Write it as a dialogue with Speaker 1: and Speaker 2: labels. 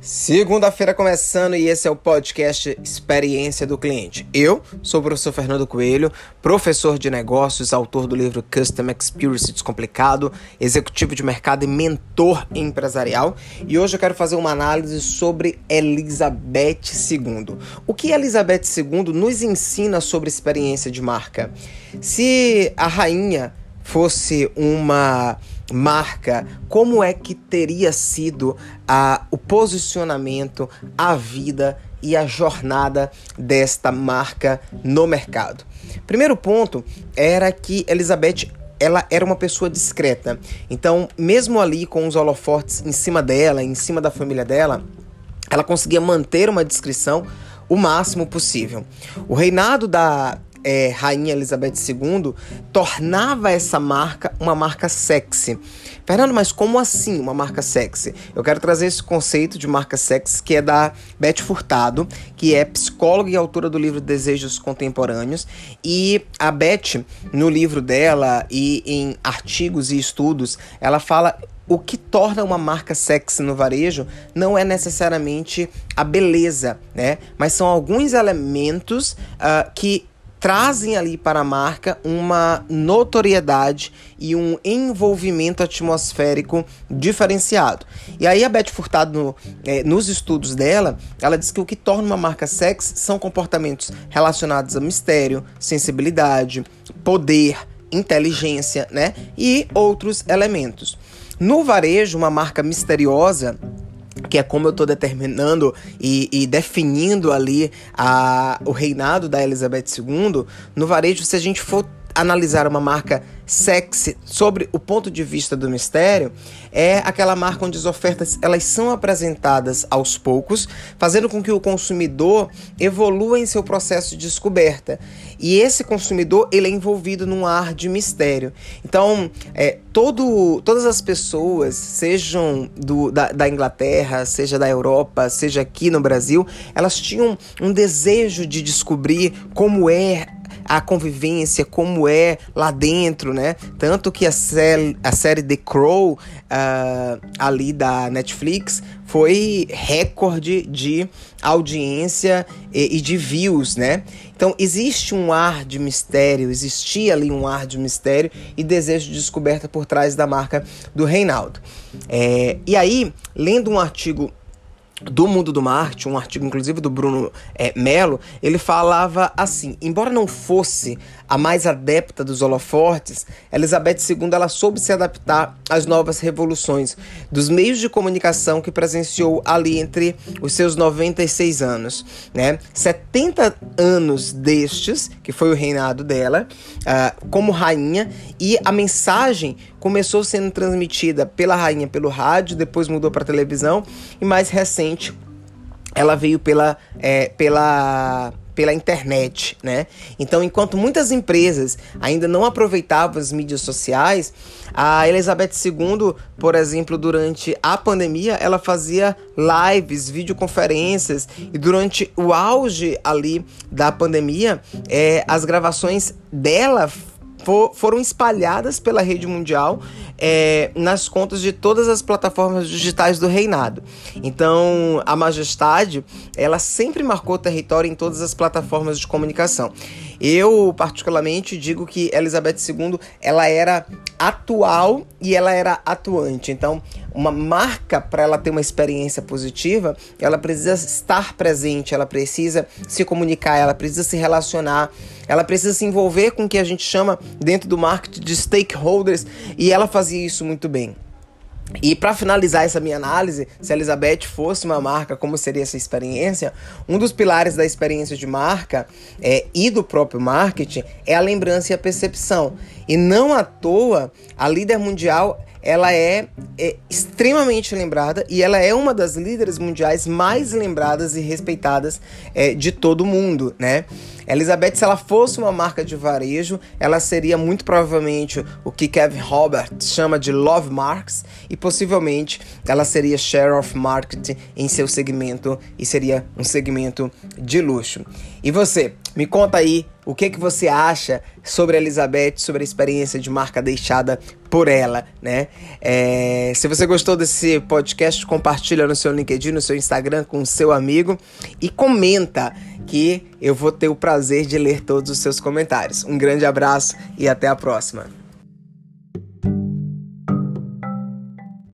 Speaker 1: Segunda-feira começando e esse é o podcast Experiência do Cliente. Eu sou o professor Fernando Coelho, professor de negócios, autor do livro Custom Experience Descomplicado, executivo de mercado e mentor empresarial. E hoje eu quero fazer uma análise sobre Elizabeth II. O que Elizabeth II nos ensina sobre experiência de marca? Se a rainha fosse uma marca, como é que teria sido a, o posicionamento, a vida e a jornada desta marca no mercado. Primeiro ponto era que Elizabeth ela era uma pessoa discreta. Então, mesmo ali com os holofortes em cima dela, em cima da família dela, ela conseguia manter uma descrição o máximo possível. O reinado da é, Rainha Elizabeth II tornava essa marca uma marca sexy. Fernando, mas como assim uma marca sexy? Eu quero trazer esse conceito de marca sexy que é da Beth Furtado, que é psicóloga e autora do livro Desejos Contemporâneos. E a Beth, no livro dela e em artigos e estudos, ela fala o que torna uma marca sexy no varejo não é necessariamente a beleza, né? Mas são alguns elementos uh, que trazem ali para a marca uma notoriedade e um envolvimento atmosférico diferenciado. E aí a Beth Furtado, no, é, nos estudos dela, ela diz que o que torna uma marca sexy são comportamentos relacionados a mistério, sensibilidade, poder, inteligência, né? E outros elementos. No varejo, uma marca misteriosa que é como eu estou determinando e, e, definindo ali a, o reinado da Elizabeth II, no varejo, se a gente for analisar uma marca sexy sobre o ponto de vista do mistério é aquela marca onde as ofertas elas são apresentadas aos poucos, fazendo com que o consumidor evolua em seu processo de descoberta. E esse consumidor ele é envolvido num ar de mistério. Então, é, todo, todas as pessoas, sejam do, da, da Inglaterra, seja da Europa, seja aqui no Brasil, elas tinham um desejo de descobrir como é a convivência, como é lá dentro, né? Tanto que a série, a série The Crow, uh, ali da Netflix, foi recorde de audiência e, e, de views, né? Então existe um ar de mistério, existia ali um ar de mistério e desejo de descoberta por trás da marca do Reinaldo. É, e aí, lendo um artigo do mundo do marketing, um artigo inclusive do Bruno é, Melo, ele falava assim: embora não fosse a mais adepta dos holofortes, Elizabeth II ela soube se adaptar às novas revoluções dos meios de comunicação que presenciou ali entre os seus 96 anos, né? 70 anos destes, que foi o reinado dela, uh, como rainha, e a mensagem começou sendo transmitida pela rainha pelo rádio, depois mudou para televisão e mais recente ela veio pela, é, pela pela internet, né? Então, enquanto muitas empresas ainda não aproveitavam as mídias sociais, a Elizabeth II, por exemplo, durante a pandemia, ela fazia lives, videoconferências e durante o auge ali da pandemia, é, as gravações dela for, foram espalhadas pela rede mundial é, nas contas de todas as plataformas digitais do reinado. Então, a majestade, ela sempre marcou território em todas as plataformas de comunicação. Eu, particularmente, digo que Elizabeth II, ela era atual e ela era atuante. Então, uma marca para ela ter uma experiência positiva, ela precisa estar presente, ela precisa se comunicar, ela precisa se relacionar, ela precisa se envolver com o que a gente chama dentro do marketing de stakeholders e ela fazia isso muito bem. E para finalizar essa minha análise, se a Elizabeth fosse uma marca, como seria essa experiência? Um dos pilares da experiência de marca é, e do próprio marketing é a lembrança e a percepção. E não à toa, a líder mundial ela é, é, extremamente lembrada e ela é uma das líderes mundiais mais lembradas e respeitadas é, de todo o mundo, né? Elizabeth, se ela fosse uma marca de varejo, ela seria muito provavelmente o que Kevin Roberts chama de Love Marks e possivelmente ela seria Share of Market em seu segmento e seria um segmento de luxo. E você, me conta aí o que, que você acha sobre a Elizabeth, sobre a experiência de marca deixada por ela, né? É, se você gostou desse podcast, compartilha no seu LinkedIn, no seu Instagram com o seu amigo e comenta que eu vou ter o prazer de ler todos os seus comentários. Um grande abraço e até a próxima.